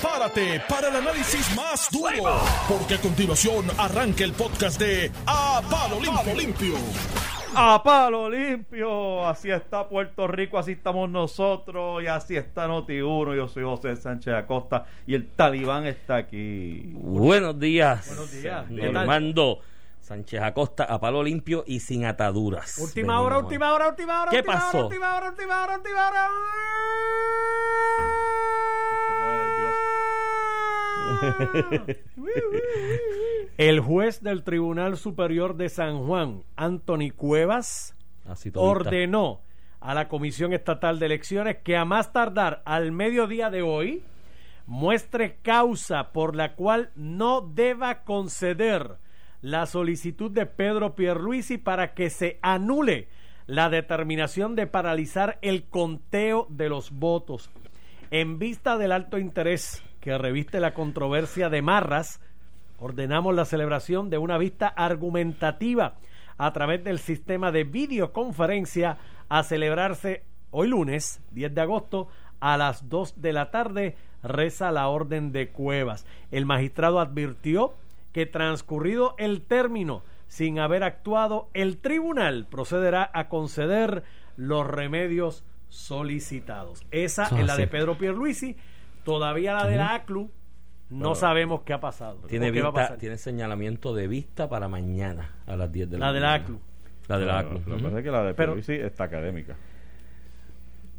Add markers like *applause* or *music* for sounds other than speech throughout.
Prepárate para el análisis más duro, porque a continuación arranca el podcast de A Palo Limpio. A palo limpio, así está Puerto Rico, así estamos nosotros y así está Noti1. Yo soy José Sánchez Acosta y el talibán está aquí. Buenos días. Buenos días. Normando Sánchez Acosta a palo limpio y sin ataduras. Última hora, última hora, última hora. ¿Qué última pasó? Hora, última hora, última hora, última hora. El juez del Tribunal Superior de San Juan, Anthony Cuevas, Así todita. ordenó a la Comisión Estatal de Elecciones que a más tardar al mediodía de hoy muestre causa por la cual no deba conceder la solicitud de Pedro Pierluisi para que se anule la determinación de paralizar el conteo de los votos. En vista del alto interés que reviste la controversia de Marras, ordenamos la celebración de una vista argumentativa a través del sistema de videoconferencia a celebrarse hoy lunes 10 de agosto a las 2 de la tarde reza la orden de Cuevas. El magistrado advirtió que transcurrido el término sin haber actuado, el tribunal procederá a conceder los remedios solicitados. Esa es es la de. Pedro Pierluisi, todavía la de la ACLU no sabemos qué ha pasado. Tiene, o qué va a vista- pasar. tiene señalamiento de vista para mañana a las 10 de la La de la mañana. ACLU. La de la Lo ACLU. que Ujú. pasa es que la de Pero- Pierluisi está académica.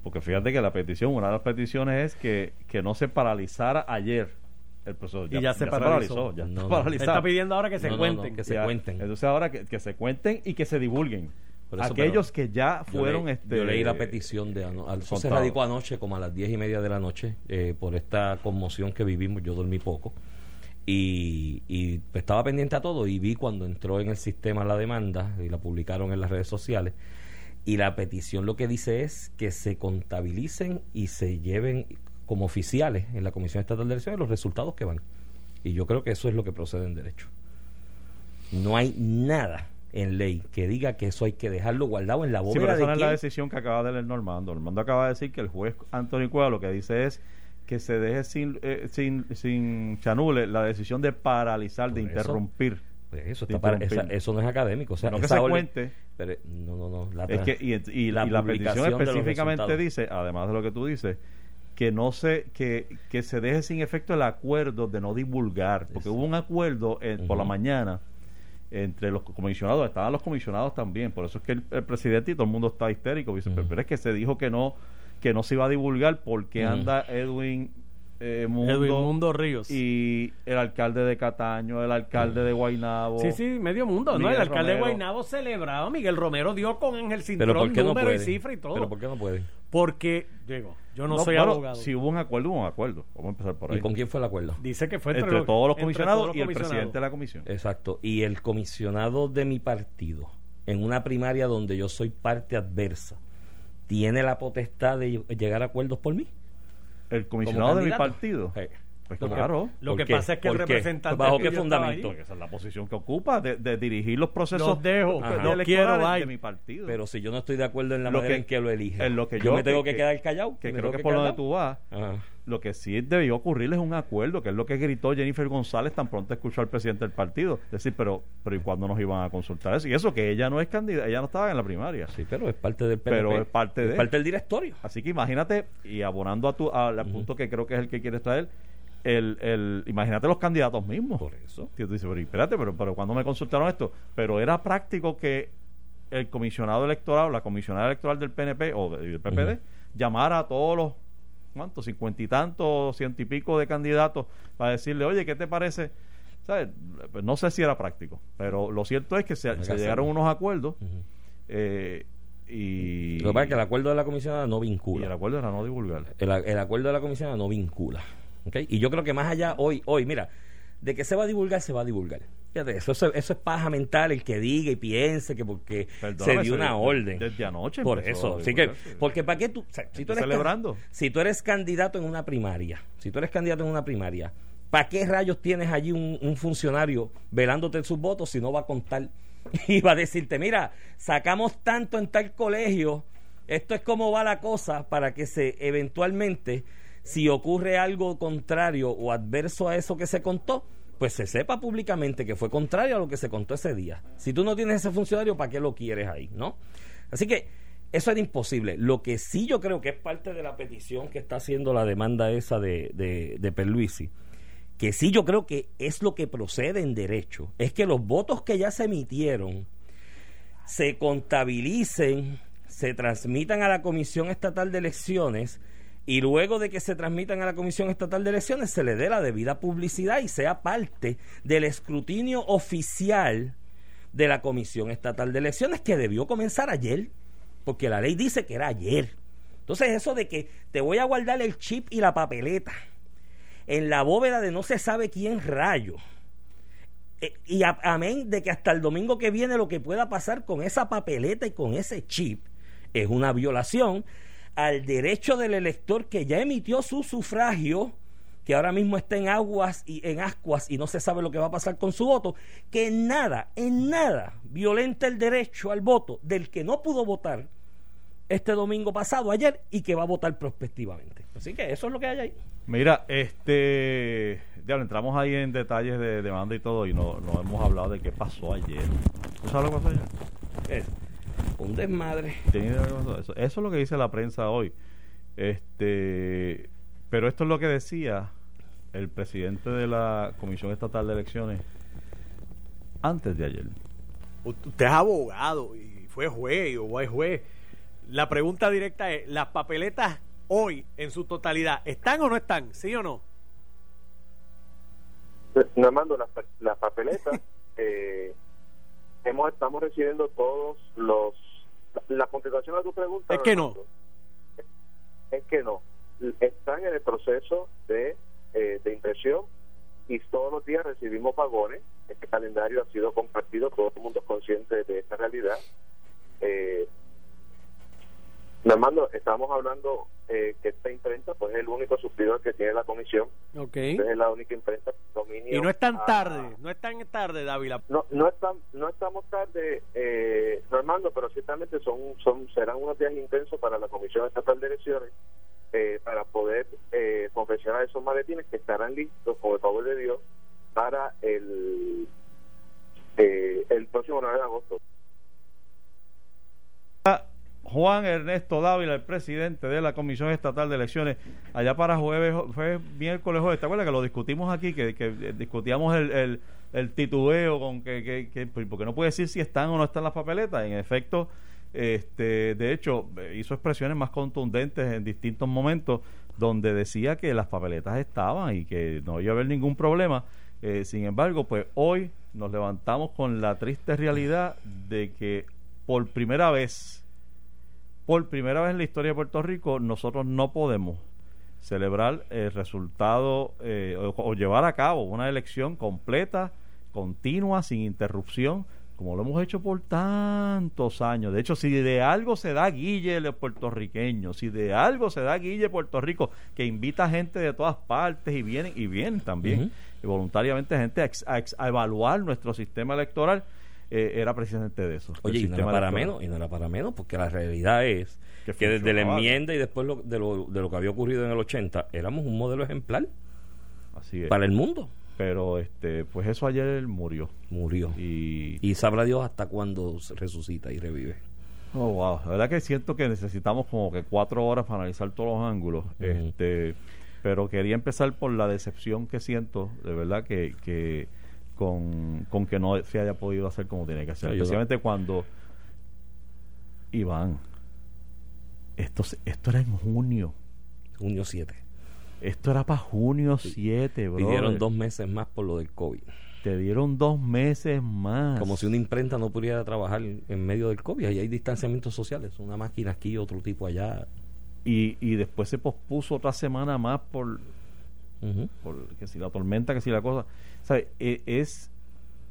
Porque fíjate que la petición, una de las peticiones es que, que no se paralizara ayer el proceso. Y ya se paralizó. ya No, está no. paralizado. Está pidiendo ahora que se No, no, cuenten. no, que se Ya. cuenten. Entonces ahora que, que se cuenten y que se divulguen. Por eso, Aquellos pero que ya Yo fueron... leí, este, yo leí la petición de ano- al- se radicó anoche como a las 10 y media de la noche eh, por esta conmoción que vivimos. Yo dormí poco y, y estaba pendiente a todo y vi cuando entró en el sistema la demanda y la publicaron en las redes sociales y la petición lo que dice es que se contabilicen y se lleven como oficiales en la Comisión Estatal de Elecciones los resultados que van. Y yo creo que eso es lo que procede en derecho. No hay nada en ley que diga que eso hay que dejarlo guardado en la Sí, bóveda pero esa de no es la decisión que acaba de leer Normando. Normando acaba de decir que el juez Antonio Cueva lo que dice es que se deje sin, eh, sin, sin chanule la decisión de paralizar, de eso. interrumpir. Pues eso, de está para- interrumpir. esa- eso no es académico. O sea, No que se cuente. pero, no, no, no. La, Es que, y, y- y la la, petición específicamente dice, además de lo que tú dices, que no se que, que se deje sin efecto el acuerdo de no divulgar, porque Exacto. hubo un acuerdo eh, por la mañana entre los comisionados, estaban los comisionados también, por eso es que el, el presidente y todo el mundo está histérico, dice, Ujú. pero es que se dijo que no que no se iba a divulgar porque Ujú. anda Edwin eh, Mundo, Edwin Mundo Ríos. y el alcalde de Cataño, el alcalde de Guaynabo. Sí, sí, medio mundo, ¿no? El alcalde de. Guaynabo celebraba. Miguel Romero dio con Ángel Cintrón pero ¿por qué no número y cifra y todo. Pero ¿por qué no puede? Porque, digo, yo no, No, soy bueno, abogado. Si hubo un acuerdo, hubo un acuerdo. Vamos a empezar por ahí. ¿Y con quién fue el acuerdo? Dice que fue entre, entre, los- todos los entre comisionados todos los y el presidente de la comisión. Exacto. Y el comisionado de mi partido, en una primaria donde yo soy parte adversa, ¿tiene la potestad de llegar a acuerdos por mí? El comisionado de mi partido. Sí. Pues Lo que- claro. Lo ¿Por que qué? pasa es que el representante ¿Bajo qué fundamento? esa es la posición que ocupa de, de dirigir los procesos Los dejo, de- quiero, de mi partido. Pero si yo no estoy de acuerdo en la Lo manera que- en que lo elige, en lo que yo, yo- me tengo que- que, quedar callado. que creo que por donde tú vas, Ajá. lo que sí debió ocurrir es un acuerdo, que es lo que gritó Jennifer González tan pronto escuchó al presidente del partido. Decir, pero, pero ¿y cuándo nos iban a consultar eso? Y eso que ella no es candidata, ella no estaba en la primaria. Sí, pero es parte del PNP. Pero es parte de- parte del directorio. Así que imagínate, y abonando a tu, al punto que creo que es el que quieres traer, el, el, imagínate los candidatos mismos. Por eso. Y tú dices, pero espérate, pero, pero ¿cuándo me consultaron esto? Pero era práctico que el comisionado electoral, la comisionada electoral del PNP o de- del PPD, llamara a todos los, ¿cuántos? Cincuenta y tantos, ciento y pico de candidatos para decirle, oye, ¿qué te parece? ¿Sabes? Pues no sé si era práctico, pero lo cierto es que se, llegaron unos acuerdos eh, y, Lo que pasa es que el acuerdo de la comisionada no y vincula. el acuerdo era no divulgar. el, el acuerdo de la comisionada no vincula. Y yo creo que más allá, hoy, hoy, mira, de que se va a divulgar, se va a divulgar. Fíjate, eso, eso, eso es paja mental el que diga y piense que porque Perdóname, se dio una orden. desde anoche Por eso, así que, porque para qué tú, o sea, si tú eres celebrando. si tú eres candidato en una primaria, si tú eres candidato en una primaria, ¿para qué rayos tienes allí un, un funcionario velándote sus votos si no va a contar *laughs* y va a decirte, mira, sacamos tanto en tal colegio, esto es como va la cosa para que se eventualmente si ocurre algo contrario o adverso a eso que se contó, pues se sepa públicamente que fue contrario a lo que se contó ese día. Si tú no tienes ese funcionario, ¿para qué lo quieres ahí? ¿No? Así que eso era imposible. Lo que sí yo creo que es parte de la petición que está haciendo la demanda esa de, de, de Perluisi, que sí yo creo que es lo que procede en derecho, es que los votos que ya se emitieron se contabilicen, se transmitan a la Comisión Estatal de Elecciones y luego de que se transmitan a la Comisión Estatal de Elecciones se le dé la debida publicidad y sea parte del escrutinio oficial de la Comisión Estatal de Elecciones que debió comenzar ayer, porque la ley dice que era ayer. Entonces eso de que te voy a guardar el chip y la papeleta en la bóveda de no se sabe quién rayo. Eh, y amén de que hasta el domingo que viene lo que pueda pasar con esa papeleta y con ese chip es una violación al derecho del elector que ya emitió su sufragio, que ahora mismo está en aguas y en ascuas y no se sabe lo que va a pasar con su voto, que en nada, en nada violenta el derecho al voto del que no pudo votar este domingo pasado, ayer, y que va a votar prospectivamente. Así que eso es lo que hay ahí. Mira, este, ya entramos ahí en detalles de demanda y todo, y no, no hemos hablado de qué pasó ayer. ¿Tú sabes lo que pasó ayer? Es un desmadre. Eso? eso es lo que dice la prensa hoy. Este, pero esto es lo que decía el presidente de la Comisión Estatal de Elecciones antes de ayer. Usted es abogado y fue juez o es juez. La pregunta directa es, ¿las papeletas hoy en su totalidad están o no están? ¿Sí o no? No mando las, las papeletas. *laughs* eh, hemos, estamos recibiendo todos los... La, contestación a tu pregunta... Es que no. Es que no. Están en el proceso de, eh, de impresión y todos los días recibimos vagones. Este calendario ha sido compartido, todo el mundo es consciente de esta realidad. Eh, Armando, estamos hablando eh, que esta imprenta pues es el único suplidor que tiene la comisión. Okay. Es la única imprenta dominio. Y no es tan tarde, no es tan tarde, Dávila. No, no, tan, no estamos tarde, eh, Armando, pero ciertamente son, son serán unos días intensos para la Comisión Estatal de Elecciones eh, para poder eh, confeccionar esos maletines que estarán listos, con el favor de Dios, para el, eh, el próximo 9 de agosto. Juan Ernesto Dávila, el presidente de la Comisión Estatal de Elecciones, allá para jueves, fue miércoles, jueves, ¿te acuerdas que lo discutimos aquí, que, discutíamos el, titubeo con que, que, porque no puede decir si están o no están las papeletas? En efecto, este, de hecho, hizo expresiones más contundentes en distintos momentos donde decía que las papeletas estaban y que no iba a haber ningún problema. Eh, sin embargo, pues hoy nos levantamos con la triste realidad de que por primera vez por primera vez en la historia de Puerto Rico, nosotros no podemos celebrar el resultado eh, o, llevar a cabo una elección completa, continua, sin interrupción, como lo hemos hecho por tantos años. De hecho, si de algo se da Guille los puertorriqueños, si de algo se da Guille Puerto Rico, que invita gente de todas partes y vienen, y vienen también, y voluntariamente gente a evaluar nuestro sistema electoral, eh, era precisamente de eso. Oye, y no era para menos, y no era para menos, porque la realidad es que, desde la enmienda y después de, lo, de lo que había ocurrido en el 80, éramos un modelo ejemplar Así para el mundo. Pero este, pues eso ayer murió. Murió. Y, y sabrá Dios hasta cuándo resucita y revive. Oh, wow. La verdad que siento que necesitamos como que cuatro horas para analizar todos los ángulos. este Pero quería empezar por la decepción que siento, de verdad, que, que con, con que no se haya podido hacer como tiene que ser. Especialmente cuando Iván, esto, esto era en junio. Junio 7. Esto era para junio 7, bro. Pidieron dos meses más por lo del COVID. Te dieron dos meses más. Como si una imprenta no pudiera trabajar en medio del COVID. Ahí hay distanciamientos sociales. Una máquina aquí, otro tipo allá. Y, y después se pospuso otra semana más por, por que si la tormenta, que si la cosa. E, es,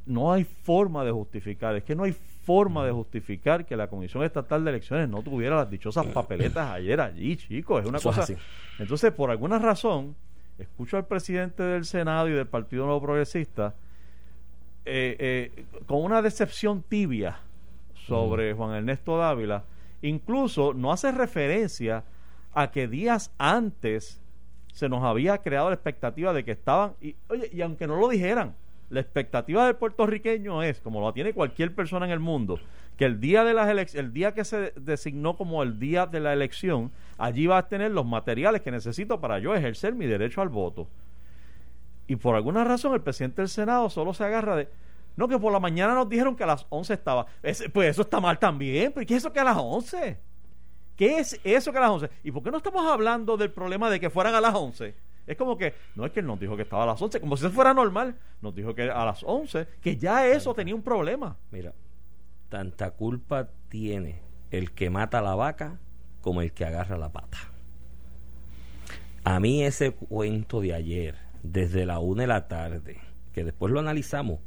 no hay forma de justificar, es que no hay forma de justificar que la Comisión Estatal de Elecciones no tuviera las dichosas papeletas ayer allí, chicos. Es una cosa. así. Entonces, por alguna razón, escucho al presidente del Senado y del Partido Nuevo Progresista eh, eh, con una decepción tibia sobre Juan Ernesto Dávila. Incluso no hace referencia a que días antes se nos había creado la expectativa de que estaban, y, oye, y aunque no lo dijeran, la expectativa del puertorriqueño es, como lo tiene cualquier persona en el mundo, que el día de las el día que se designó como el día de la elección, allí va a tener los materiales que necesito para yo ejercer mi derecho al voto. Y por alguna razón el presidente del Senado solo se agarra de, no, que por la mañana nos dijeron que a las 11 estaba. pues eso está mal también. ¿Pero qué es eso que a las 11? ¿Qué es eso que a las 11? ¿Y por qué no estamos hablando del problema de que fueran a las 11? Es como que, no es que él nos dijo que estaba a las 11, como si eso fuera normal. Nos dijo que a las 11, que ya eso tenía un problema. Mira, tanta culpa tiene el que mata a la vaca como el que agarra la pata. A mí ese cuento de ayer, desde la una de la tarde, que después lo analizamos,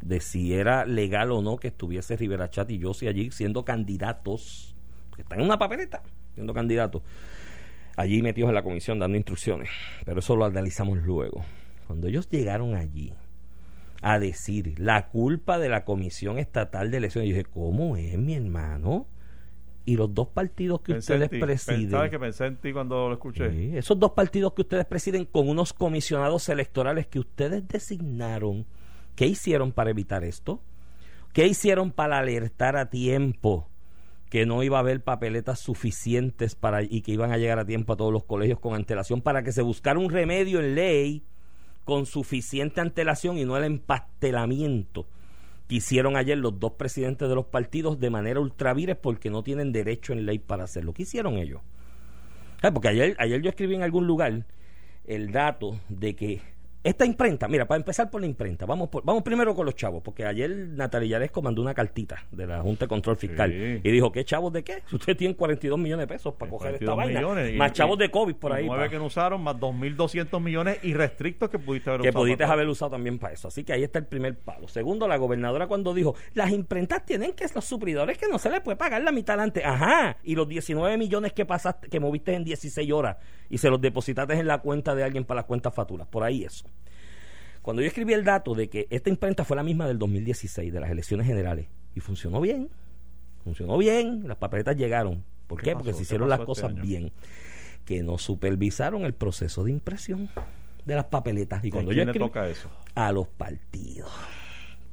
de si era legal o no que estuviese Rivera Chat y yo si allí siendo candidatos que están en una papeleta siendo candidatos, allí metidos en la comisión dando instrucciones. Pero eso lo analizamos luego. Cuando ellos llegaron allí a decir la culpa de la Comisión Estatal de Elecciones, yo dije, ¿cómo es, mi hermano? Y los dos partidos que ustedes presiden. ¿Sabes que pensé en ti cuando lo escuché? esos dos partidos que ustedes presiden con unos comisionados electorales que ustedes designaron, ¿qué hicieron para evitar esto? ¿Qué hicieron para alertar a tiempo? Que no iba a haber papeletas suficientes para y que iban a llegar a tiempo a todos los colegios con antelación para que se buscara un remedio en ley con suficiente antelación y no el empastelamiento que hicieron ayer los dos presidentes de los partidos de manera ultravires porque no tienen derecho en ley para hacerlo. ¿Qué hicieron ellos? Porque ayer, ayer yo escribí en algún lugar el dato de que esta imprenta, mira, para empezar por la imprenta, vamos vamos primero con los chavos, porque ayer Natalia Yaresco mandó una cartita de la Junta de Control Fiscal y dijo, ¿qué chavos de qué? Usted tiene 42 millones de pesos para coger esta vaina. más chavos de COVID por ahí. Nueve que no usaron, más 2.200 millones irrestrictos que pudiste haber que usado. Que pudiste haber usado también para eso. Así que ahí está el primer palo. Segundo, la gobernadora cuando dijo, las imprentas tienen que los supridores que no se les puede pagar la mitad antes. Ajá, y los 19 millones que pasaste, que moviste en 16 horas y se los depositaste en la cuenta de alguien para las cuentas facturas. Por ahí eso. Cuando yo escribí el dato de que esta imprenta fue la misma del 2016, de las elecciones generales, y funcionó bien, funcionó bien, las papeletas llegaron. ¿Por qué? Porque se hicieron las cosas este bien. Que no supervisaron el proceso de impresión de las papeletas. Y cuando yo le toca eso? A los partidos.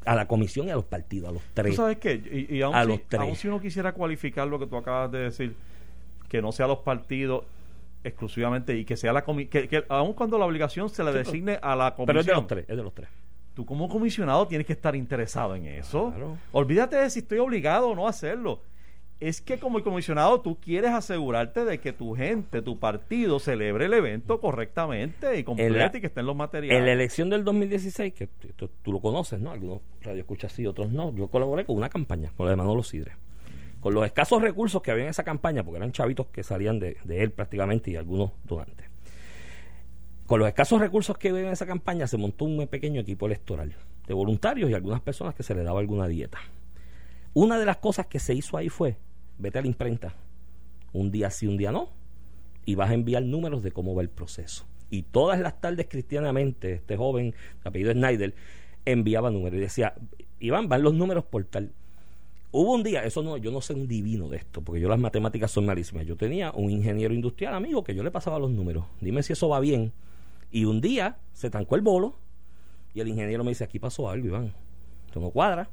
A la comisión y a los partidos, a los tres. ¿Tú sabes qué? Y, a los tres. aún si uno quisiera cualificar lo que tú acabas de decir, que no sea los partidos exclusivamente y que sea la comisión, que, aun cuando la obligación se le designe a la comisión. Pero es de los tres, es de los tres. Tú como comisionado tienes que estar interesado en eso. Olvídate de si estoy obligado o no a hacerlo. Es que como comisionado tú quieres asegurarte de que tu gente, tu partido celebre el evento correctamente y completo y que estén los materiales. En la elección del 2016, que tú, lo conoces, ¿no? Algunos radio escuchas sí, otros no. Yo colaboré con una campaña, con la de Manolo Sidre con los escasos recursos que había en esa campaña, porque eran chavitos que salían de, él prácticamente y algunos donantes. Con los escasos recursos que había en esa campaña se montó un pequeño equipo electoral de voluntarios y algunas personas que se le daba alguna dieta. Una de las cosas que se hizo ahí fue, vete a la imprenta, un día sí, un día no, y vas a enviar números de cómo va el proceso. Y todas las tardes cristianamente, este joven, apellido Snyder, enviaba números y decía, Iván, van los números por tal. Hubo un día, eso no, yo no sé un divino de esto, porque yo las matemáticas son malísimas. Yo tenía un ingeniero industrial amigo que yo le pasaba los números. Dime si eso va bien. Y un día se tancó el bolo y el ingeniero me dice, aquí pasó algo, Iván. Esto no cuadra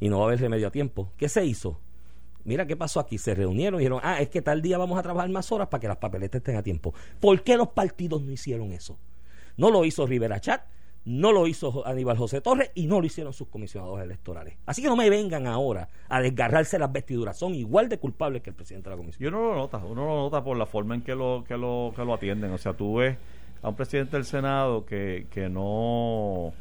y no va a haber remedio a tiempo. ¿Qué se hizo? Mira qué pasó aquí. Se reunieron y dijeron, ah, es que tal día vamos a trabajar más horas para que las papeletas estén a tiempo. ¿Por qué los partidos no hicieron eso? No lo hizo Rivera Chat, no lo hizo Aníbal José Torres y no lo hicieron sus comisionados electorales. Así que no me vengan ahora a desgarrarse las vestiduras, son igual de culpables que el presidente de la comisión. Yo no lo nota, uno lo nota por la forma en que lo, que lo, que lo atienden. O sea, tú ves a un presidente del Senado que, que no,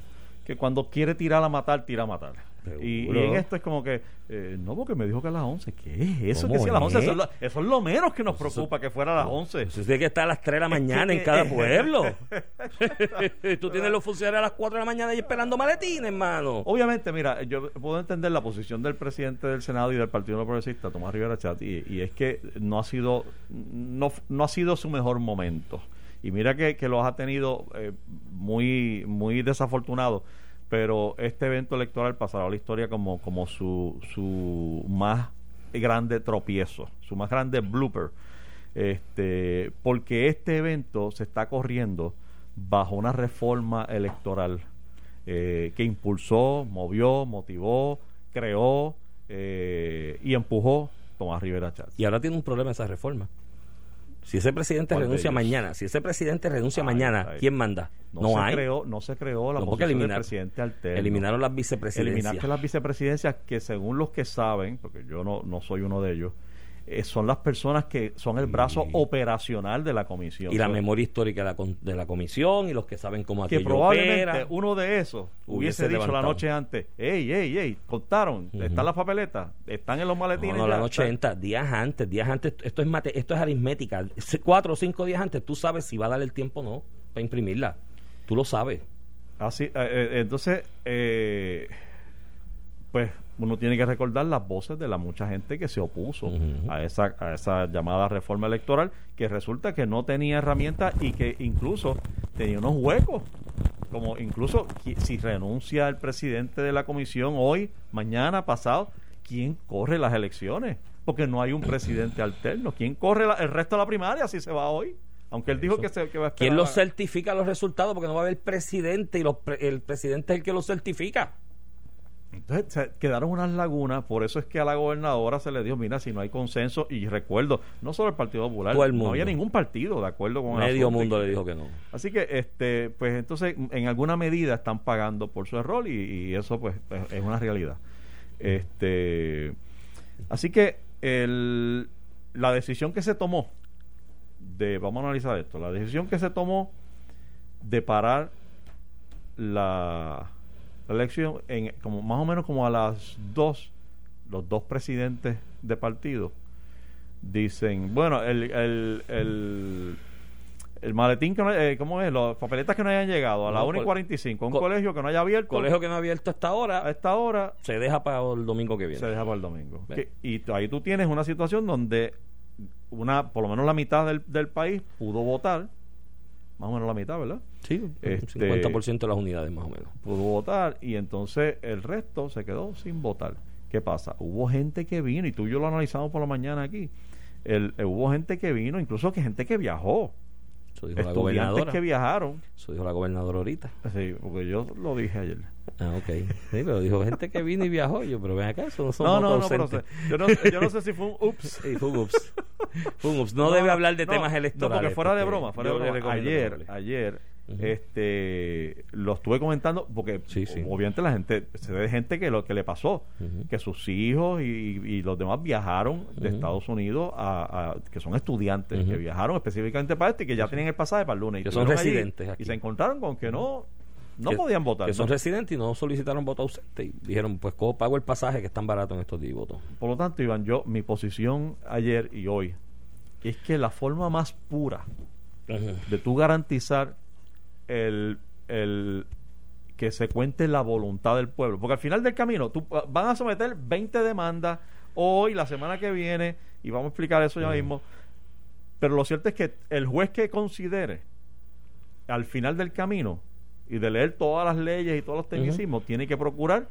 que cuando quiere tirar a matar, tira a matar. Y, en esto es como que, eh, no, porque me dijo que a las 11. ¿Qué es eso? Que a las 11, eso, es lo, menos que nos preocupa, que fuera a las 11. Eso tiene que estar a las 3 de la mañana en cada pueblo. *laughs* *laughs* Tú tienes los funcionarios a las 4 de la mañana y esperando maletines, hermano. Obviamente, mira, yo puedo entender la posición del presidente del Senado y del Partido Progresista, Tomás Rivera Chat, y, es que no ha sido no, no ha sido su mejor momento. Y mira que, que los ha tenido eh, muy, muy desafortunados pero este evento electoral pasará a la historia como, como su, su más grande tropiezo, su más grande blooper. este, porque este evento se está corriendo bajo una reforma electoral eh, que impulsó, movió, motivó, creó eh, y empujó Tomás Rivera Chávez. Y ahora tiene un problema esa reforma. Si ese presidente ¿Cuál de renuncia mañana, si ese presidente renuncia Ay, mañana, ay. ¿quién manda? No, No, se hay. creó, no se creó la No, posición del eliminar- presidente alterno. Eliminaron las vicepresidencias. Eliminaste las vicepresidencias que según los que saben, porque yo no, no soy uno de ellos, eh, son las personas que son el brazo Y- operacional de la comisión. y la memoria histórica de la, con- de la comisión y los que saben cómo que aquello probablemente opera. uno de esos Hubiese hubiese, dicho la levantado. noche antes, ey, ey, ey, contaron, Ujú. están las papeletas, están en los No, maletines. no, ya, la noche entra días antes, días antes. Esto es mate, esto es aritmética. Cuatro o cinco días antes, tú sabes si va a dar el tiempo o no para imprimirla. Tú lo sabes. Así, eh, eh, entonces, eh, pues uno tiene que recordar las voces de la mucha gente que se opuso a esa a esa llamada reforma electoral, que resulta que no tenía herramientas y que incluso tenía unos huecos. Como incluso si renuncia el presidente de la comisión hoy, mañana, pasado, ¿quién corre las elecciones? Porque no hay un *clears throat* presidente alterno. ¿Quién corre la- el resto de la primaria si se va hoy? Aunque él dijo Eso. que, se, que va a esperar ¿Quién los certifica los resultados? Porque no va a haber presidente y los pre- el presidente es el que los certifica. Entonces se quedaron unas lagunas, por eso es que a la gobernadora se le dijo, mira, si no hay consenso, y recuerdo, no solo el Partido Popular, el no había ningún partido de acuerdo con el Medio asunto. mundo le dijo que no. Así que, este, pues entonces, en alguna medida están pagando por su error y, y eso pues es, es una realidad. Este, así que el, la decisión que se tomó de, vamos a analizar esto, la decisión que se tomó de parar la, la elección en como más o menos como a las dos los dos presidentes de partido dicen bueno el el, el, el maletín que no, eh, ¿cómo es? Las papeletas que no hayan llegado a la No, 1 y col- 45 un col- colegio que no haya abierto Colegio que no ha abierto hasta a ahora esta hora se deja para el domingo que viene. se deja para el domingo. Que- y ahí tú tienes una situación donde una por lo menos la mitad del, del país pudo votar más o menos la mitad ¿verdad? Sí, Este- 50% de las unidades más o menos. pudo votar y entonces el resto se quedó sin votar. ¿Qué pasa? Hubo gente que vino, y tú y yo lo analizamos por la mañana aquí, el, hubo gente que vino, incluso que gente que viajó, Eso dijo la estudiantes gobernadora. que viajaron, Eso dijo la gobernadora ahorita. sí, porque yo lo dije ayer. Ah, ok. Sí, pero dijo gente que vino y viajó. Yo, pero ven acá, eso no son No, no, no, pero se- yo, no, yo no sé si fue un ups. *laughs* Sí, fue un ups. Fue un ups. No, debe hablar de no, temas no, electorales. porque fuera de broma, fuera de broma. no Ayer, este, lo estuve comentando porque Sí, sí. obviamente la gente, se ve gente que lo que le pasó, que sus hijos y, y los demás viajaron de. Estados Unidos a, a- que son estudiantes, que viajaron específicamente para este y que ya tenían el pasaje para el lunes. y Que son estuvieron allí residentes. Y se encontraron con que no, no Que- podían votar. Que son ¿no? residentes y no solicitaron voto ausente. Y dijeron, pues, ¿cómo pago el pasaje que es tan barato en estos días? y voto? Por lo tanto, Iván, yo, mi posición ayer y hoy es que la forma más pura de tú garantizar el, el que se cuente la voluntad del pueblo. Porque al final del camino, tú ah, van a someter 20 demandas hoy, la semana que viene, y vamos a explicar eso ya mismo. Pero lo cierto es que el juez que considere al final del camino y de leer todas las leyes y todos los tecnicismos, tiene que procurar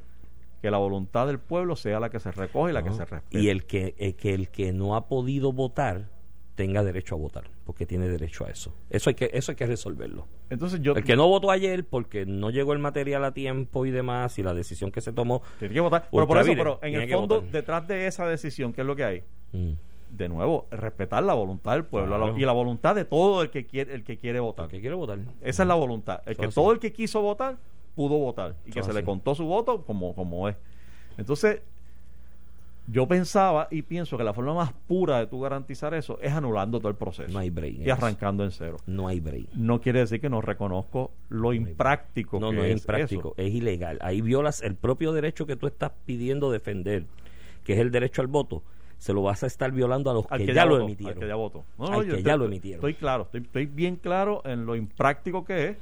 que la voluntad del pueblo sea la que se recoge y la que se respete. Y el que, el que el que no ha podido votar tenga derecho a votar, porque tiene derecho a eso. Eso hay que eso hay que resolverlo. Entonces yo El que no votó ayer porque no llegó el material a tiempo y demás y la decisión que se tomó tiene que votar. Pero por eso, pero en el fondo, detrás de esa decisión, ¿qué es lo que hay? mm, de nuevo, respetar la voluntad del pueblo Claro. la- y la voluntad de todo el que quiere, el que quiere votar. el que quiere votar. Esa es la voluntad. El Eso que así. todo el que quiso votar pudo votar y que se le contó su voto como, como es. Entonces, yo pensaba y pienso que la forma más pura de tú garantizar eso es anulando todo el proceso No hay break. y arrancando en cero. No hay break. No quiere decir que no reconozco lo impráctico No, que no es es impráctico, eso. es ilegal. Ahí violas el propio derecho que tú estás pidiendo defender, que es el derecho al voto. Se lo vas a estar violando a los que, que ya, lo emitieron. al que ya votó. No, Al no, que ya lo emitieron. Estoy claro, estoy, estoy bien claro en lo impráctico que es.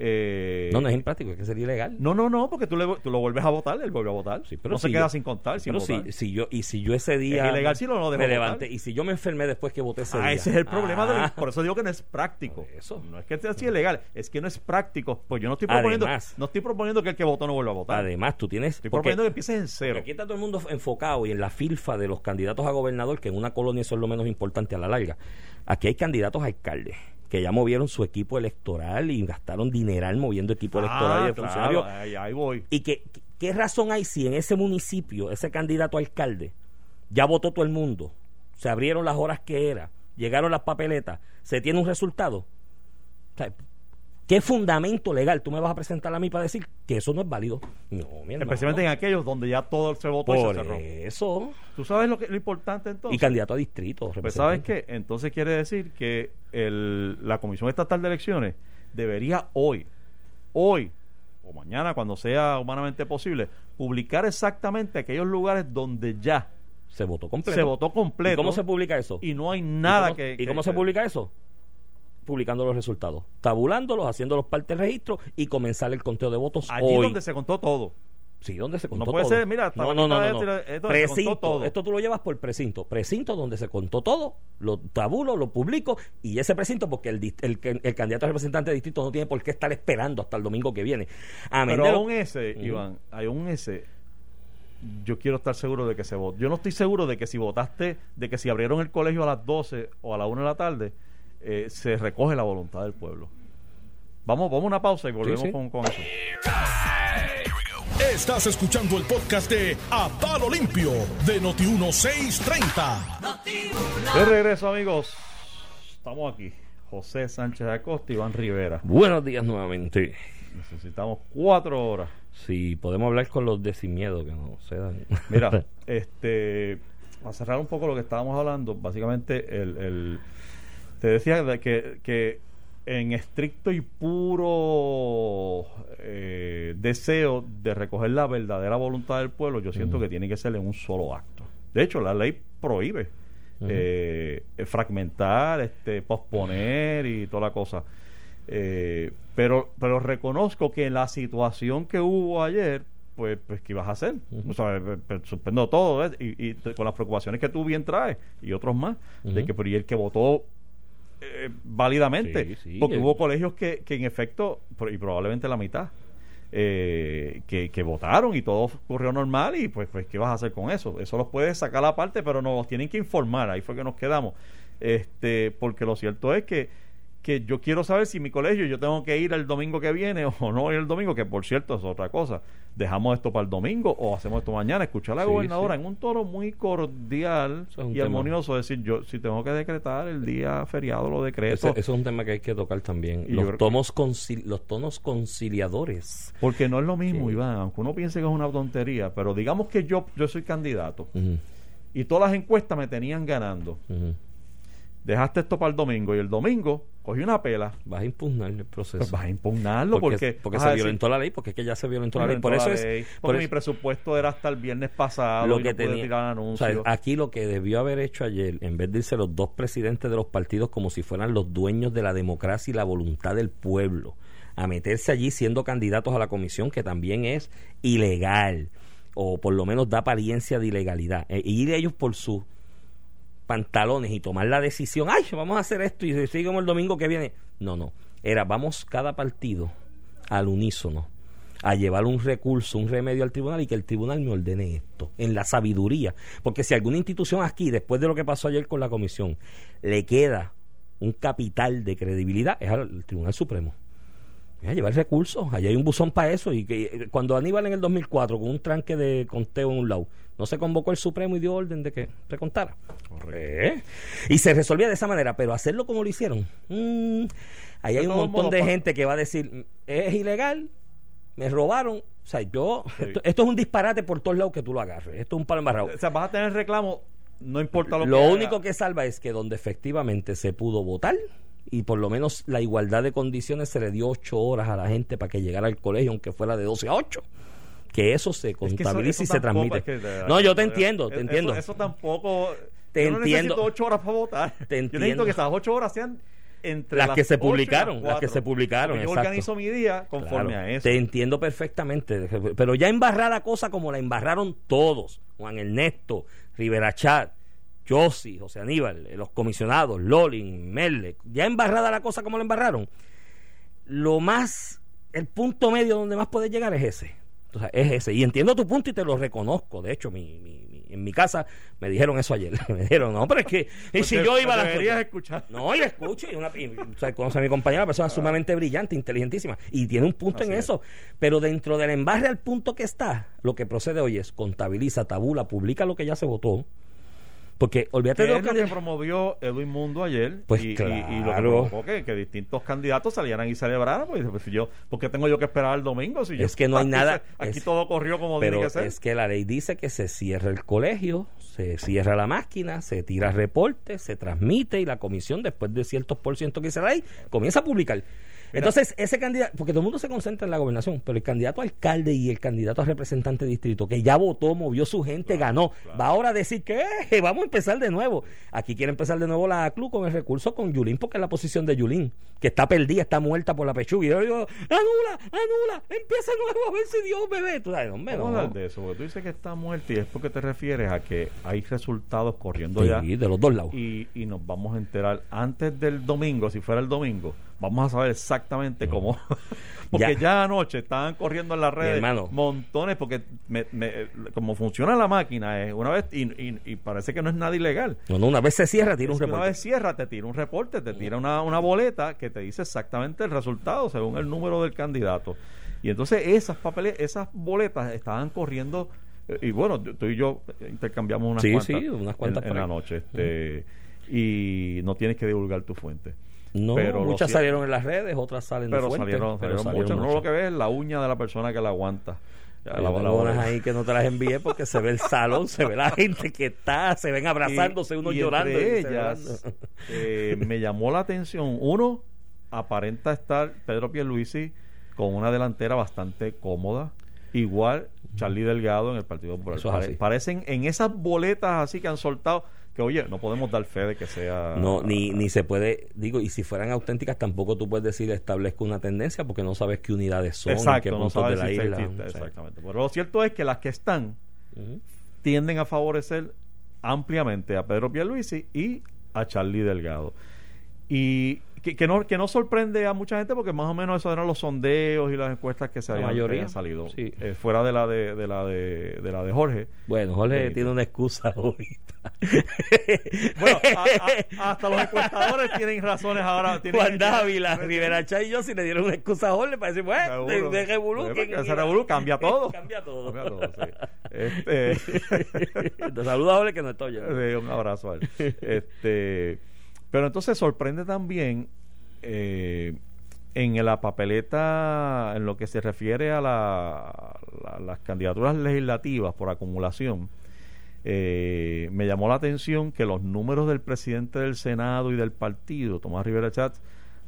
Eh, No, no es impráctico, es que sería ilegal. no, no, no, porque tú, le- tú lo vuelves a votar, él vuelve a votar. Sí, pero no se queda yo- sin contar, sin Pero votar. si, si yo, y si yo ese día Es ilegal si no lo dejó me votar. y si yo me enfermé después que voté ese Ah, día. ese es el problema. Ah. por eso digo que no es práctico. Por eso. No es que sea así ilegal, es que no es práctico. Pues yo no estoy proponiendo, Además- no estoy proponiendo que el que votó no vuelva a votar. Además, tú tienes. estoy porque- proponiendo que empieces en cero. aquí está todo el mundo enfocado y en la filfa de los candidatos a gobernador, que en una colonia eso es lo menos importante a la larga. Aquí hay candidatos a alcaldes que ya movieron su equipo electoral y gastaron dineral moviendo equipo electoral y Ah, de claro, funcionarios. ahí, ahí voy. ¿Y que, qué razón hay si en ese municipio, ese candidato a alcalde, ya votó todo el mundo? Se abrieron las horas que era, llegaron las papeletas, se tiene un resultado. O sea, ¿Qué fundamento legal tú me vas a presentar a mí para decir que eso no es válido? No, mi hermano. Especialmente en aquellos donde ya todo se votó y Por se cerró. eso. ¿Tú sabes lo, que, lo importante entonces? Y candidato a distrito. Pues sabes qué, entonces quiere decir que el, la Comisión Estatal de Elecciones debería hoy, hoy o mañana cuando sea humanamente posible, publicar exactamente aquellos lugares donde ya Se votó completo. se votó completo ¿Y cómo se publica eso? y no hay nada ¿Y cómo, que... ¿y cómo que- se publica eso? Publicando los resultados, tabulándolos, haciéndolos parte del registro y comenzar el conteo de votos Allí hoy. donde se contó todo. Sí, donde se contó No puede todo. ser, mira, no, no, no, no, no. esto- Precinto, todo. esto tú lo llevas por precinto. Precinto donde se contó todo, lo tabulo, lo publico y ese precinto, porque el, dist- el, el candidato a representante de distrito no tiene por qué estar esperando hasta el domingo que viene. A Pero aún ese, Ujú. Iván, hay un ese. Yo quiero estar seguro de que se votó. Yo no estoy seguro de que si votaste, de que si abrieron el colegio a las 12 o a la 1 de la tarde, eh, se recoge la voluntad del pueblo. Vamos, vamos a una pausa y volvemos sí. Con, con eso. Estás escuchando el podcast de A Palo Limpio de Noti1630. De regreso, amigos. Estamos aquí. José Sánchez Acosta y Iván Rivera. Buenos días nuevamente. Necesitamos cuatro horas. Si podemos hablar con los de sin miedo, que no se dan. Mira, *laughs* este, a cerrar un poco lo que estábamos hablando, básicamente el, el- te decía de que, que en estricto y puro eh, deseo de recoger la verdadera voluntad del pueblo, yo siento que tiene que ser en un solo acto. De hecho, la ley prohíbe eh, fragmentar, este, posponer y toda la cosa. Eh, pero, pero reconozco que en la situación que hubo ayer, pues, pues ¿qué ibas a hacer? Ujú. O sea, eh, suspendo todo ¿ves? y, con las preocupaciones que tú bien traes y otros más, de que pero y el que votó eh, válidamente, Sí, sí, porque hubo colegios que, que en efecto, y probablemente la mitad, eh, que, que votaron y todo ocurrió normal y pues, pues ¿qué vas a hacer con eso? Eso los puedes sacar aparte, pero nos tienen que informar, ahí fue que nos quedamos. Este, porque lo cierto es que que yo quiero saber si mi colegio yo tengo que ir el domingo que viene *laughs* o no ir el domingo, que por cierto es otra cosa. Dejamos esto para el domingo o hacemos esto mañana. Escuchar a la Sí, gobernadora sí. en un tono muy cordial es y tema. armonioso. decir, yo si tengo que decretar el día feriado, lo decreto. Ese- eso es un tema que hay que tocar también. Y Los, tomos los tonos conciliadores. Porque no es lo mismo, Sí. Iván, aunque uno piense que es una tontería, pero digamos que yo, yo soy candidato y todas las encuestas me tenían ganando. Dejaste esto para el domingo y el domingo cogí una pela. Vas a impugnar el proceso. Pues vas a impugnarlo porque, porque se decir, violentó la ley, porque es que ya se violentó la ley. Por eso es. por porque mi eso- presupuesto era hasta el viernes pasado lo y que no pude tenía, o sea, aquí lo que debió haber hecho ayer, en vez de irse los dos presidentes de los partidos como si fueran los dueños de la democracia y la voluntad del pueblo, a meterse allí siendo candidatos a la comisión, que también es ilegal, o por lo menos da apariencia de ilegalidad, e ir ellos por sus pantalones y tomar la decisión, ay, vamos a hacer esto y seguimos el domingo que viene. No, no, era vamos cada partido al unísono a llevar un recurso, un remedio al tribunal y que el tribunal me ordene esto, en la sabiduría. Porque si alguna institución aquí, después de lo que pasó ayer con la comisión, le queda un capital de credibilidad, es al Tribunal Supremo. Mira, llevar recursos, allá hay un buzón para eso. Y que eh, cuando Aníbal en el 2004, con un tranque de conteo en un lado, no se convocó el Supremo y dio orden de que se contara. ¿Eh? Y se resolvía de esa manera, pero hacerlo como lo hicieron, mm, ahí hay un montón de gente que va a decir, "Mm, es ilegal, me robaron. O sea, yo, Sí. esto, esto es un disparate por todos lados que tú lo agarres. Esto es un palo embarrado. o sea, vas a tener reclamo, no importa lo, Lo que único haga. que salva es que donde efectivamente se pudo votar y por lo menos la igualdad de condiciones se le dio ocho horas a la gente para que llegara al colegio, aunque fuera de 12 a 8. Que eso se Es que eso- contabiliza eso y se transmite. es que, de verdad, no, yo te entiendo, te eso- entiendo. Eso, tampoco. Te yo no entiendo. necesito ocho horas para votar. Te Yo necesito entiendo. que esas ocho horas sean entre las, que se 8 y las publicaron, las, 4. que se publicaron. Yo exacto. organizo mi día conforme Claro, a eso. Te entiendo perfectamente, pero ya embarrada cosa como la embarraron todos, Juan Ernesto, Rivera Chat, Josi, José Aníbal, eh, los comisionados, Lolin, Merle, ya embarrada la cosa como la embarraron. Lo más, el punto medio donde más puedes llegar es ese. O sea, es ese. Y entiendo tu punto y te lo reconozco. De hecho, mi, mi- mi- en mi casa me dijeron eso ayer. *laughs* me dijeron, no, pero es que *laughs* y si Pues yo te- iba a la escuchar. no, y la escucho. Y una, y, o sea, conoce a mi compañera, una persona sumamente brillante, inteligentísima. Y tiene un punto Así en es. eso. Pero dentro del embarre al punto que está, lo que procede hoy es contabiliza, tabula, publica lo que ya se votó. Porque olvídate de los lo que promovió Edwin Mundo ayer Pues y, y- y lo que provocó que, que distintos candidatos salieran y celebraran pues, pues, yo porque tengo yo que esperar el domingo si yo- Es que no hay aquí nada- se- aquí es- todo corrió como Pero tiene que ser es que la ley dice que se cierra el colegio, se cierra la máquina, se tira reporte, se transmite y la comisión, después de ciertos por ciento que dice la ley, comienza a publicar. Entonces, ese candidato, porque todo el mundo se concentra en la gobernación, pero el candidato a alcalde y el candidato a representante de distrito, que ya votó, movió su gente, ganó, va ahora a decir que eh, vamos a empezar de nuevo. Aquí quiere empezar de nuevo la ACLU con el recurso con Yulín, porque es la posición de Yulín, que está perdida, está muerta por la pechuga. Y yo digo, anula, anula, empieza de nuevo a ver si Dios bebé. Tú sabes, hombre, no. hablar de eso porque tú dices que está muerto y es porque te refieres a que hay resultados corriendo Sí, ya de los dos lados. y, y nos vamos a enterar antes del domingo, si fuera el domingo, vamos a saber exactamente cómo. *laughs* porque Ya. ya. anoche estaban corriendo en las redes montones, porque me, me- como funciona la máquina, es una vez y, y- y parece que no es nada ilegal. No, no, una vez se cierra, tira un que Una reporte. vez cierra, te tira un reporte, te tira una, una boleta que te dice exactamente el resultado según el número del candidato. Y entonces esas papeles, esas boletas estaban corriendo eh, y bueno, tú y yo intercambiamos unas Sí, cuantas, sí, unas cuantas en, en la noche. Este, Y no tienes que divulgar tu fuente. No, pero muchas salieron en las redes, otras salen de Pero fuente, salieron, pero salieron muchas. Uno lo que ve es la uña de la persona que la aguanta. Ya, la- la- ahí que no te las envié porque se ve el salón, se ve la *laughs* gente que está, se ven abrazándose, unos y llorando. entre ellas, eh, me llamó la atención. Uno, aparenta estar Pedro Pierluisi con una delantera bastante cómoda. Igual Charlie Delgado en el Partido Popular. Es parecen en esas boletas así que han soltado que, oye, no podemos dar fe de que sea... No, ni, ni se puede, digo, y si fueran auténticas tampoco tú puedes decir establezco una tendencia porque no sabes qué unidades son, en qué Exacto, no puntos de sabes la si isla. existe, o sea. Exactamente. Pero lo cierto es que las que están tienden a favorecer ampliamente a Pedro Pierluisi y a Charlie Delgado. Y que, que no, que no sorprende a mucha gente porque más o menos esos eran los sondeos y las encuestas que se La habían, mayoría, habían salido sí. eh, fuera de la de, de la de, de la de Jorge. Bueno, Jorge Sí. tiene una excusa *laughs* ahorita. Bueno, a- a- hasta los encuestadores tienen razones ahora. Tienen Juan Dávila, Rivera Chay y yo si le dieron una excusa a Jorge para decir, bueno, de, de revolú, ese cambia *laughs* todo. cambia todo. Cambia todo, sí. Este, *laughs* Te saluda Jorge que no estoy yo. Sí, un abrazo a él. Este, pero entonces sorprende también eh, en la papeleta, en lo que se refiere a la- la- las candidaturas legislativas por acumulación. eh, me llamó la atención que los números del presidente del Senado y del partido, Tomás Rivera Chats,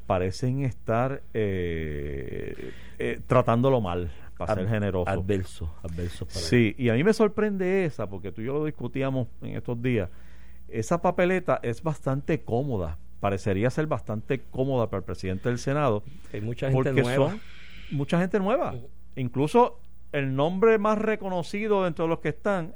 parecen estar eh, eh, tratándolo mal, para ser generoso. Adverso, adverso para él. Sí, y a mí me sorprende esa, porque tú y yo lo discutíamos en estos días. Esa papeleta es bastante cómoda, parecería ser bastante cómoda para el presidente del Senado, Hay mucha gente porque nueva. son mucha gente nueva. Incluso el nombre más reconocido dentro de los que están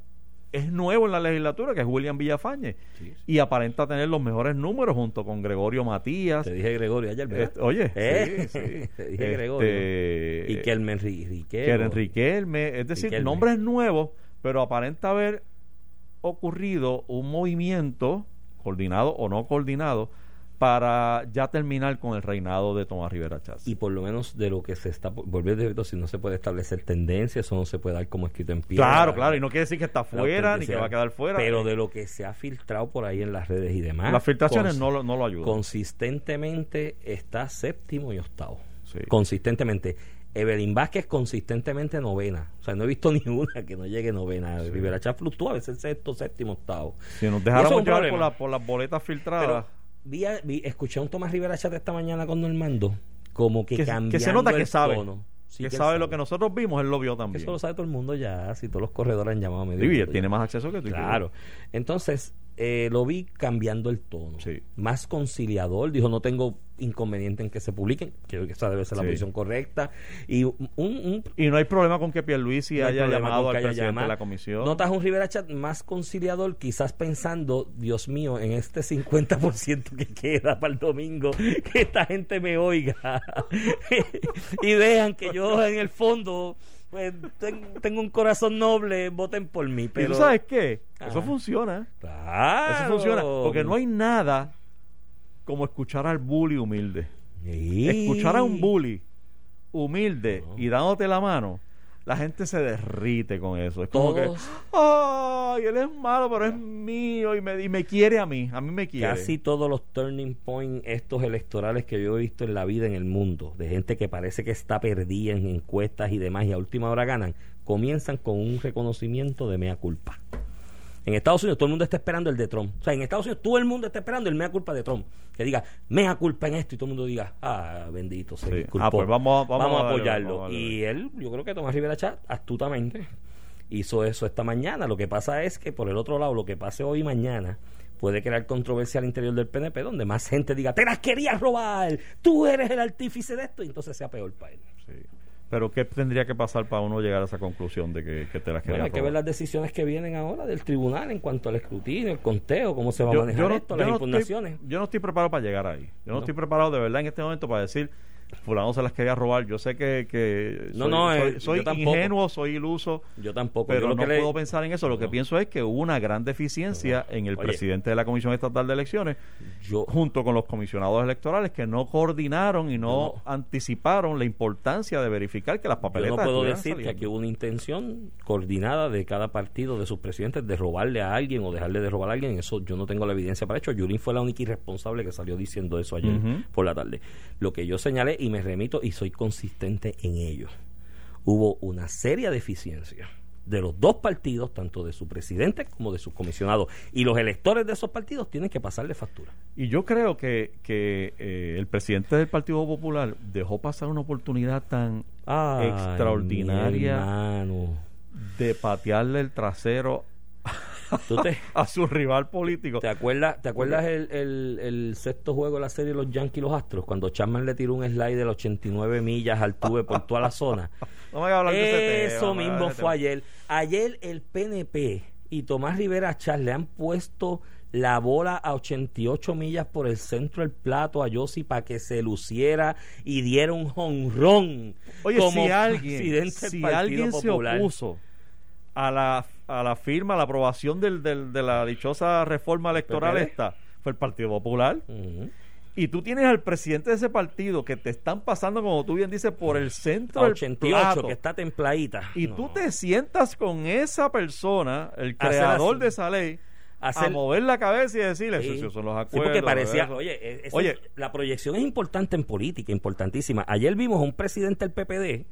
es nuevo en la legislatura, que es William Villafañe, Sí, sí. y aparenta tener los mejores números junto con Gregorio Matías. Te dije Gregorio ayer, ¿verdad? Este, oye, ¿Eh? sí, sí. Te dije Este, Gregorio. Y Kelmen Ri- Riquelme. que Riquelme, es decir, Riquelme. nombres nuevos, pero aparenta haber ocurrido un movimiento, coordinado o no coordinado, para ya terminar con el reinado de Tomás Rivera Chávez. Y por lo menos de lo que se está volviendo si no se puede establecer tendencias, eso no se puede dar como escrito en piedra. Claro, claro, y no quiere decir que está fuera ni que va a quedar fuera. Pero de lo que se ha filtrado por ahí en las redes y demás. Las filtraciones no lo, no lo ayudan. Consistentemente está séptimo y octavo. Sí. Consistentemente. Evelyn Vázquez consistentemente novena. O sea, no he visto *laughs* ni una que no llegue novena. Rivera Chávez fluctúa a veces sexto, séptimo, octavo. si nos dejáramos llevar por, la- por las boletas filtradas, Pero vi, a- vi- escuché a un Tomás Rivera Chat esta mañana con Normando, como que, que, cambiando que se nota que el sabe. tono. Sí, que él sabe lo que nosotros vimos, él lo vio también. Eso lo sabe todo el mundo ya, si todos los corredores han llamado a medio Sí, él tiene ya. más acceso que tú. Claro. Entonces, eh, lo vi cambiando el tono. Sí. Más conciliador. Dijo, no tengo inconveniente en que se publiquen, creo que esa debe ser la Sí. posición correcta. Y un, un- Y no hay problema con que Pierluisi no hay haya llamado al haya presidente llamado. de la comisión. Notas un Rivera Chat más conciliador, quizás pensando, Dios mío, en este 50% que queda para el domingo, *laughs* que esta gente me oiga *laughs* y vean que yo en el fondo pues, ten- tengo un corazón noble, voten por mí. ¿Y Pero, tú sabes qué? Eso funciona. Claro. Eso funciona. Porque no hay nada como escuchar al bully humilde. Sí. Escuchar a un bully humilde No. y dándote la mano, la gente se derrite con eso. Es como Todos. que, ay, él es malo, pero es mío y me, y me quiere a mí. A mí me quiere. Casi todos los turning point estos electorales que yo he visto en la vida en el mundo, de gente que parece que está perdida en encuestas y demás y a última hora ganan, comienzan con un reconocimiento de mea culpa. En Estados Unidos todo el mundo está esperando el de Trump. O sea, en Estados Unidos todo el mundo está esperando el mea culpa de Trump. Que diga, mea culpa en esto y todo el mundo diga, ah, bendito, se Sí. disculpó. Ah, pues vamos a- vamos a apoyarlo. vamos a darle. y él, yo creo que Tomás Rivera Chat, astutamente, hizo eso esta mañana. Lo que pasa es que por el otro lado, lo que pase hoy y mañana puede crear controversia al interior del PNP, donde más gente diga, te las querías robar, tú eres el artífice de esto, y entonces sea peor para él. Pero ¿qué tendría que pasar para uno llegar a esa conclusión de que, que te las Bueno, hay que ver las decisiones que vienen ahora del tribunal en cuanto al escrutinio, el conteo, cómo se va a manejar esto, las no impugnaciones. Estoy, yo no estoy preparado para llegar ahí. Yo no, No. estoy preparado de verdad en este momento para decir, fulano se las quería robar. Yo sé que, que No, soy, no, soy- eh, soy yo ingenuo, soy iluso, Yo tampoco. pero yo lo no que le- puedo pensar en eso. Lo que No. pienso es que hubo una gran deficiencia en el Oye. presidente de la Comisión Estatal de Elecciones, yo, junto con los comisionados electorales, que no coordinaron y no, No. anticiparon la importancia de verificar que las Yo papeletas no puedo decir que aquí hubo una intención coordinada de cada partido, de sus presidentes, de robarle a alguien o dejarle de robar a alguien. Eso yo no tengo la evidencia para hecho. Yulín fue la única irresponsable que salió diciendo eso ayer por la tarde. Lo que yo señalé y me remito y soy consistente en ello. Hubo una seria deficiencia de los dos partidos, tanto de su presidente como de sus comisionados. Y los electores de esos partidos tienen que pasarle factura. Y yo creo que, que eh, el presidente del Partido Popular dejó pasar una oportunidad tan Ay, extraordinaria de patearle el trasero ¿Tú te, *laughs* a su rival político. ¿Te acuerdas, ¿te acuerdas el, el, el sexto juego de la serie Los Yankees y los Astros? Cuando Chapman le tiró un slide de 89 millas al tube por toda la zona. *laughs* No me hablar de ese Eso tema, mismo de fue tema. ayer. Ayer el PNP y Tomás Rivera Chas le han puesto la bola a 88 millas por el centro del plato a Yossi para que se luciera y diera un jonrón. Oye, como si alguien, si alguien se Popular. opuso a la, a la firma, a la aprobación del, del- de la dichosa reforma electoral esta, fue el Partido Popular. Y tú tienes al presidente de ese partido que te están pasando, como tú bien dices, por el centro A del 88, plato. que está templadita. Y No. tú te sientas con esa persona, el creador de esa ley, a mover la cabeza y decirle, Sí. esos son los Sí, acuerdos. porque parecía, oye, eh, eso- Oye. la proyección es importante en política, importantísima. Ayer vimos a un presidente del PPD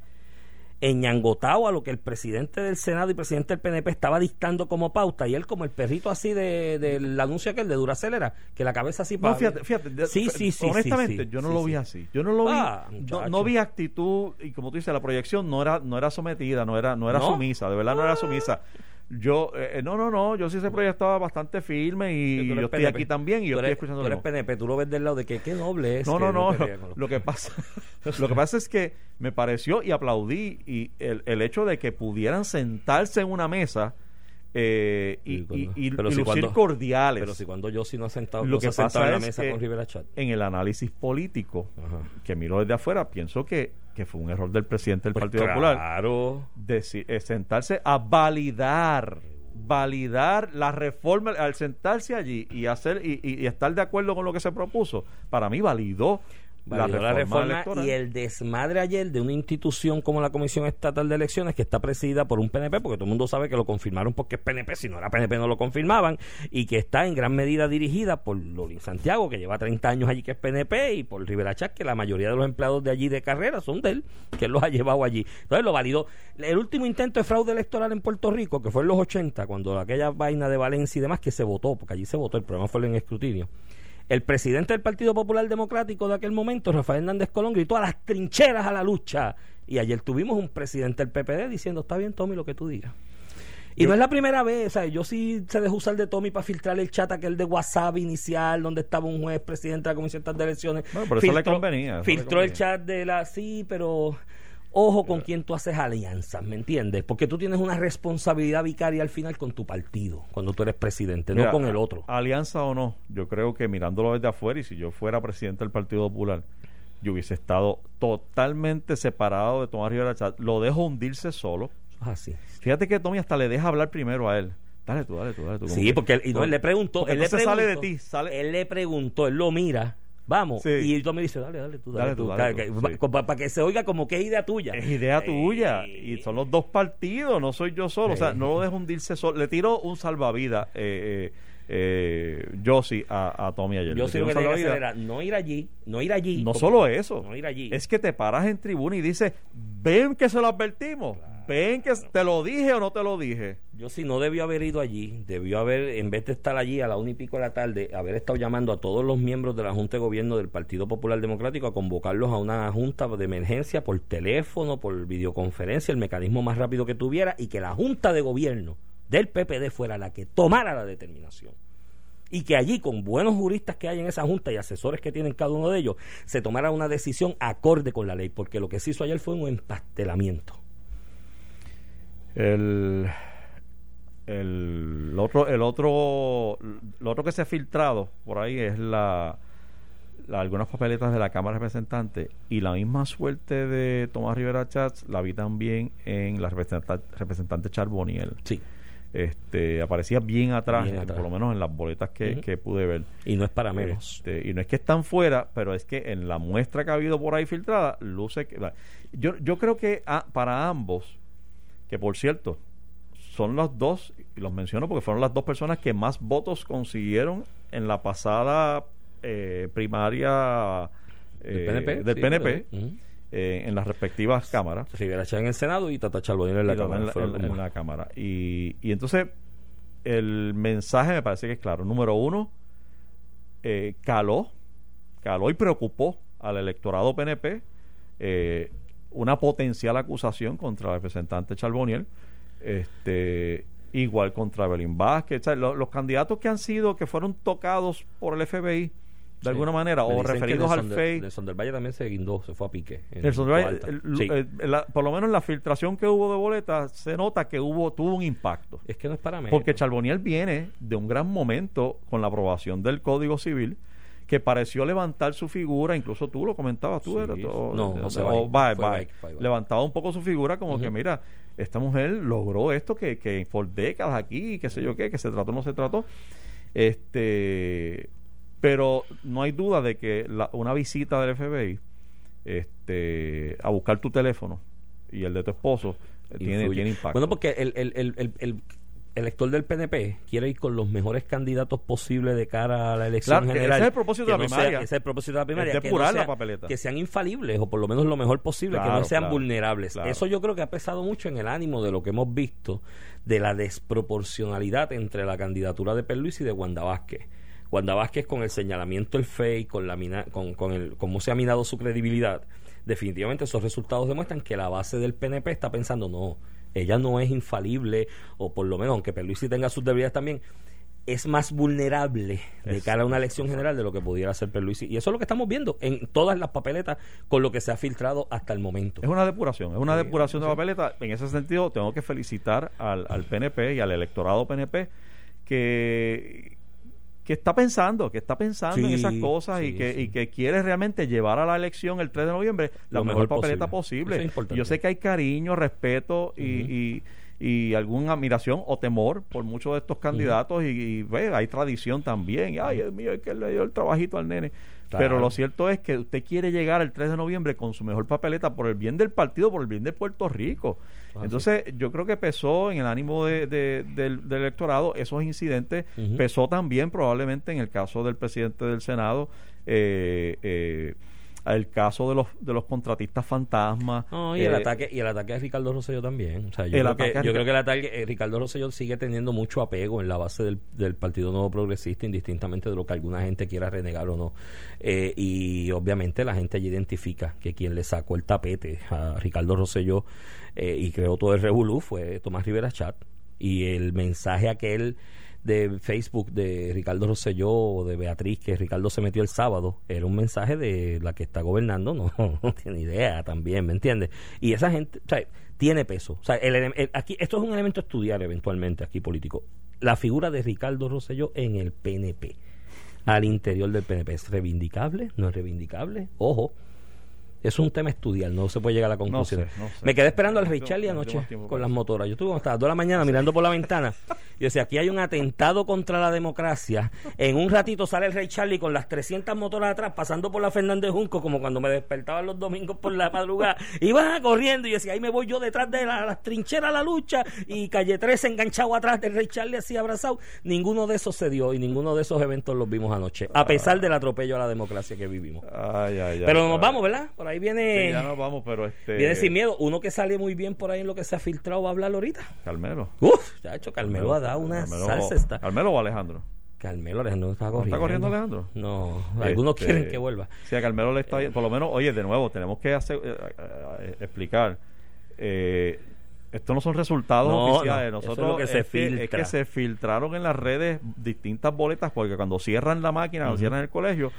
enñangotado a lo que el presidente del Senado y presidente del PNP estaba dictando como pauta y él como el perrito así de, del anuncio aquel de Duracélera, que la cabeza así No, para... fíjate, fíjate, de- Sí, sí, sí, honestamente, sí, yo no sí, lo sí. vi así. Yo no lo vi, Ah, no, no vi actitud y como tú dices, la proyección no era no era sometida, no era no era ¿No? sumisa, de verdad no era sumisa. Yo eh, no, no, no, yo sí se proyectaba bastante firme y yo estoy PNP. aquí también y yo estoy escuchando Tú lo eres. PNP, tú lo ves del lado de que qué noble es. No, no, no. los- *laughs* Lo que pasa, *laughs* lo que pasa es que me pareció y aplaudí y el, el hecho de que pudieran sentarse en una mesa eh, y, y- y- pero y si lucir cuando- cordiales Pero si cuando yo sí no ha sentado, Lo que se pasa en la es mesa con Rivera Chat. en el análisis político Ajá. que miro desde afuera, pienso que, que fue un error del presidente del Pues Partido Popular Claro. deci- eh, sentarse a validar validar la reforma al sentarse allí y hacer y, y- y estar de acuerdo con lo que se propuso para mí validó, Validó la reforma, y el desmadre ayer de una institución como la Comisión Estatal de Elecciones que está presidida por un PNP, porque todo el mundo sabe que lo confirmaron porque es PNP, si no era PNP no lo confirmaban, y que está en gran medida dirigida por Lorin Santiago, que lleva 30 años allí que es PNP, y por Rivera Chat, que la mayoría de los empleados de allí de carrera son de él, que él los ha llevado allí. Entonces lo validó. El último intento de fraude electoral en Puerto Rico, que fue en los 80, cuando aquella vaina de Valencia y demás, que se votó, porque allí se votó, el problema fue en escrutinio. El presidente del Partido Popular Democrático de aquel momento, Rafael Hernández Colón, gritó a las trincheras a la lucha. Y ayer tuvimos un presidente del PPD diciendo, está bien, Tommy, lo que tú digas. Y no es la primera vez, o sea, yo sí se dejó usar de Tommy para filtrar el chat aquel de WhatsApp inicial, donde estaba un juez presidente de la Comisión de Elecciones. Bueno, pero eso le convenía, eso le Filtró el chat de la... Sí, pero ojo con quién tú haces alianzas, ¿me entiendes? Porque tú tienes una responsabilidad vicaria al final con tu partido, cuando tú eres presidente, Mira, no con el otro. Alianza o no, yo creo que mirándolo desde afuera, y si yo fuera presidente del Partido Popular, yo hubiese estado totalmente separado de Tomás Rivera Chat. Lo dejo hundirse solo. Así. Fíjate que Tommy hasta le deja hablar primero a él. Dale tú, dale tú, dale tú. Sí, que- porque él, y no, él le preguntó, él le sale de ti, sale- él le preguntó, él lo mira, vamos, Sí. y tú me dice, dale, dale tú, dale, Dale tú, dale tú, sí. para que se oiga como que es idea tuya. Es idea Eh, tuya. Y son los dos partidos, no soy yo solo. O sea, Eh. no lo dejo hundirse solo. Le tiro un salvavidas, eh, eh, eh, Yossi, a, a Tommy ayer. Yo Le sí tiró lo un que tenía que hacer salvavidas. era no ir allí, no ir allí. No solo eso, No ir allí. es que te paras en tribuna y dices, ven que se lo advertimos, ven que te lo dije o no te lo dije. Yo sí no debió haber ido allí, debió haber, en vez de estar allí a la una y pico de la tarde, haber estado llamando a todos los miembros de la Junta de Gobierno del Partido Popular Democrático a convocarlos a una junta de emergencia por teléfono, por videoconferencia, el mecanismo más rápido que tuviera, y que la Junta de Gobierno del PPD fuera la que tomara la determinación. Y que allí, con buenos juristas que hay en esa junta y asesores que tienen cada uno de ellos, se tomara una decisión acorde con la ley, porque lo que se hizo ayer fue un empastelamiento. El, el otro, el otro, lo otro que se ha filtrado por ahí es la, la- algunas papeletas de la Cámara de Representantes y la misma suerte de Tomás Rivera Chats la vi también en la representante, representante Charboniel. Sí. Este, aparecía bien atrás, Bien eh, atrás. por lo menos en las boletas que, que pude ver. Y no es para menos. Este, y no es que están fuera, pero es que en la muestra que ha habido por ahí filtrada, luce que. Yo, yo creo que ah, para ambos, que por cierto, son los dos, y los menciono porque fueron las dos personas que más votos consiguieron en la pasada eh, primaria Del eh, PNP. del sí, PNP claro. Ujú. eh, en las respectivas cámaras. Rivera Chá en el Senado y Tata Charbonnier en la Cámara. en la- Fueron en- como- en la cámara. Y, y entonces, el mensaje me parece que es claro. Número uno, eh, caló, caló y preocupó al electorado PNP eh, una potencial acusación contra el representante Charboniel, este, igual contra Belín Vázquez. O sea, lo- los candidatos que han sido, que fueron tocados por el FBI, de Sí. alguna manera, Me o referidos al del- FEI. Nelson del Valle también se guindó, se fue a pique. Nelson Puerto Valle, Alta. el- Sí. eh, la- por lo menos en la filtración que hubo de boletas se nota que hubo tuvo un impacto. es que no es para menos. Porque Charboniel viene de un gran momento con la aprobación del Código Civil que pareció levantar su figura, incluso tú lo comentabas, tú Sí, eras, o- no, o- José o- Báez, Báez, fue Báez. Báez, fue Báez. levantaba un poco su figura como que mira, esta mujer logró esto que, que por décadas aquí, qué sé yo qué, que se trató, no se trató. Este, pero no hay duda de que la- una visita del FBI este, a buscar tu teléfono y el de tu esposo eh, tiene, impacto. Bueno, porque el, el, el, el, el elector del PNP quiere ir con los mejores candidatos posibles de cara a la elección Claro, general. ese es el propósito de la no sea- primaria. ese es el propósito de la primaria. Es que no sea- la papeleta. Que sean infalibles o por lo menos lo mejor posible, que no sean claro, vulnerables. Eso yo creo que ha pesado mucho en el ánimo de lo que hemos visto de la desproporcionalidad entre la candidatura de Perluisi y de Wanda Vázquez. Wanda Vázquez con el señalamiento del FEI, con, la mina- con, con el, cómo se ha minado su credibilidad, definitivamente esos resultados demuestran que la base del PNP está pensando, no, ella no es infalible, o por lo menos, aunque Perluisi tenga sus debilidades también, es más vulnerable de Es- cara a una elección general de lo que pudiera ser Perluisi. Y eso es lo que estamos viendo en todas las papeletas con lo que se ha filtrado hasta el momento. Es una depuración, es una Sí, depuración de papeleta. En ese sentido, tengo que felicitar al, al PNP y al electorado PNP que, que está pensando, que está pensando en esas cosas y, que, sí. y que quiere realmente llevar a la elección el 3 de noviembre la Lo mejor, mejor papeleta posible. es. Yo sé que hay cariño, respeto y, y, y alguna admiración o temor por muchos de estos candidatos y, y, ve, hay tradición también. Ay, Dios mío, es que le dio el trabajito al nene. Claro. Pero lo cierto es que usted quiere llegar el 3 de noviembre con su mejor papeleta por el bien del partido, por el bien de Puerto Rico. Entonces, yo creo que pesó en el ánimo de- de- del, del electorado esos incidentes. Pesó también probablemente en el caso del presidente del Senado, eh, eh, el caso de los, de los contratistas fantasmas. No, y el eh, ataque y el ataque a Ricardo Rosselló también. O sea, yo, creo que, yo creo que el ataque eh, Ricardo Rosselló sigue teniendo mucho apego en la base del, del Partido Nuevo Progresista, indistintamente de lo que alguna gente quiera renegar o no. Eh, y obviamente la gente allí identifica que quien le sacó el tapete a Ricardo Rosselló eh, y creó todo el revolú fue Tomás Rivera Chat. Y el mensaje aquel de Facebook de Ricardo Rosselló o de Beatriz, que Ricardo se metió el sábado, era un mensaje de la que está gobernando, no, *laughs* tiene idea también, ¿me entiendes? Y esa gente, o sea, tiene peso. O sea, el, el- aquí, esto es un elemento a estudiar eventualmente aquí político. La figura de Ricardo Rosselló en el PNP, al interior del PNP, ¿es reivindicable? ¿No es reivindicable? Ojo. Es un tema estudiar, no se puede llegar a la conclusión. sé, no sé. Me quedé esperando al Charlie no anoche con las motoras. Yo estuve hasta las 2 de la mañana mirando por la ventana y decía, aquí hay un atentado contra la democracia. En un ratito sale el Rey Charlie con las 300 motoras atrás pasando por la Fernández Junco como cuando me despertaban los domingos por la madrugada. Iban corriendo y decía, ahí me voy yo detrás de la- las trincheras a la lucha y Calle 13 enganchado atrás del Rey Charlie así abrazado. Ninguno de esos se dio y ninguno de esos eventos los vimos anoche, a pesar del atropello a la democracia que vivimos. Ay, ay, ay, Pero nos vamos, ¿verdad? Por ahí viene... Sí, ya nos vamos, pero este. Viene sin miedo. Uno que sale muy bien por ahí en lo que se ha filtrado va a hablar ahorita. Carmelo. Uf, ya ha hecho Carmelo ha dado una Carmelo- salsa esta. Carmelo o Alejandro. Carmelo Alejandro no está ¿No corriendo. está corriendo Alejandro? No, algunos Este, quieren que vuelva. Sí, a Carmelo le está por lo menos, oye, de nuevo, tenemos que hacer, eh, eh, explicar. eh, estos no son resultados No, oficiales. no, eso es Nosotros lo que se es que, es filtra. que se filtraron en las redes distintas boletas porque cuando cierran la máquina, o cierran el colegio,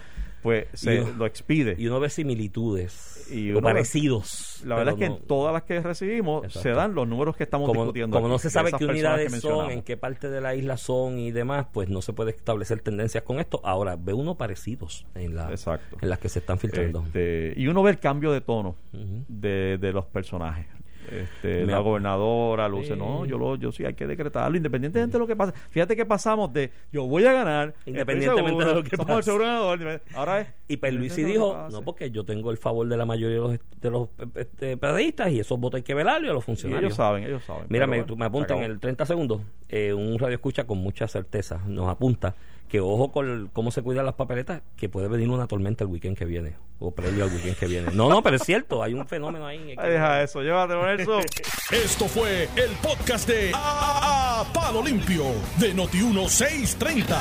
pues se uno- lo expide. Y uno ve similitudes Y o uno parecidos. la verdad es que en todas las que recibimos Exacto. se dan los números que estamos como, discutiendo. como aquí, no se sabe qué unidades son, en qué parte de la isla son y demás, pues no se puede establecer tendencias con esto. Ahora, ve uno parecidos en, la, Exacto. en las que se están filtrando. Este, y uno ve el cambio de tono de, de los personajes. Este, la gobernadora luce, Sí. no, yo lo, yo sí hay que decretarlo, independientemente de lo que pase. Fíjate que pasamos de yo voy a ganar, estoy Independientemente seguro, de lo que pase. ganador. Ahora es Y Perluisi dijo, no, porque yo tengo el favor de la mayoría de los, de los este, periodistas y esos votos hay que velarlo y a los Y funcionarios. ellos saben, ellos saben. Mira, me, bueno, me apunta se en el 30 segundos, eh, un radio escucha con mucha certeza, nos apunta que ojo con el- cómo se cuidan las papeletas, que puede venir una tormenta el weekend que viene, o previo al weekend que viene. No, no, pero es cierto, hay un fenómeno ahí. Ay, deja eso, llévatelo, Nelson. *laughs* Esto fue el podcast de A, A- Palo Limpio de Noti1630.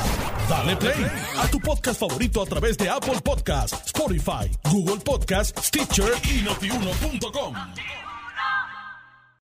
Dale play a tu podcast favorito a través de Apple Podcasts, Spotify, Google Podcasts, Stitcher y notiuno.com.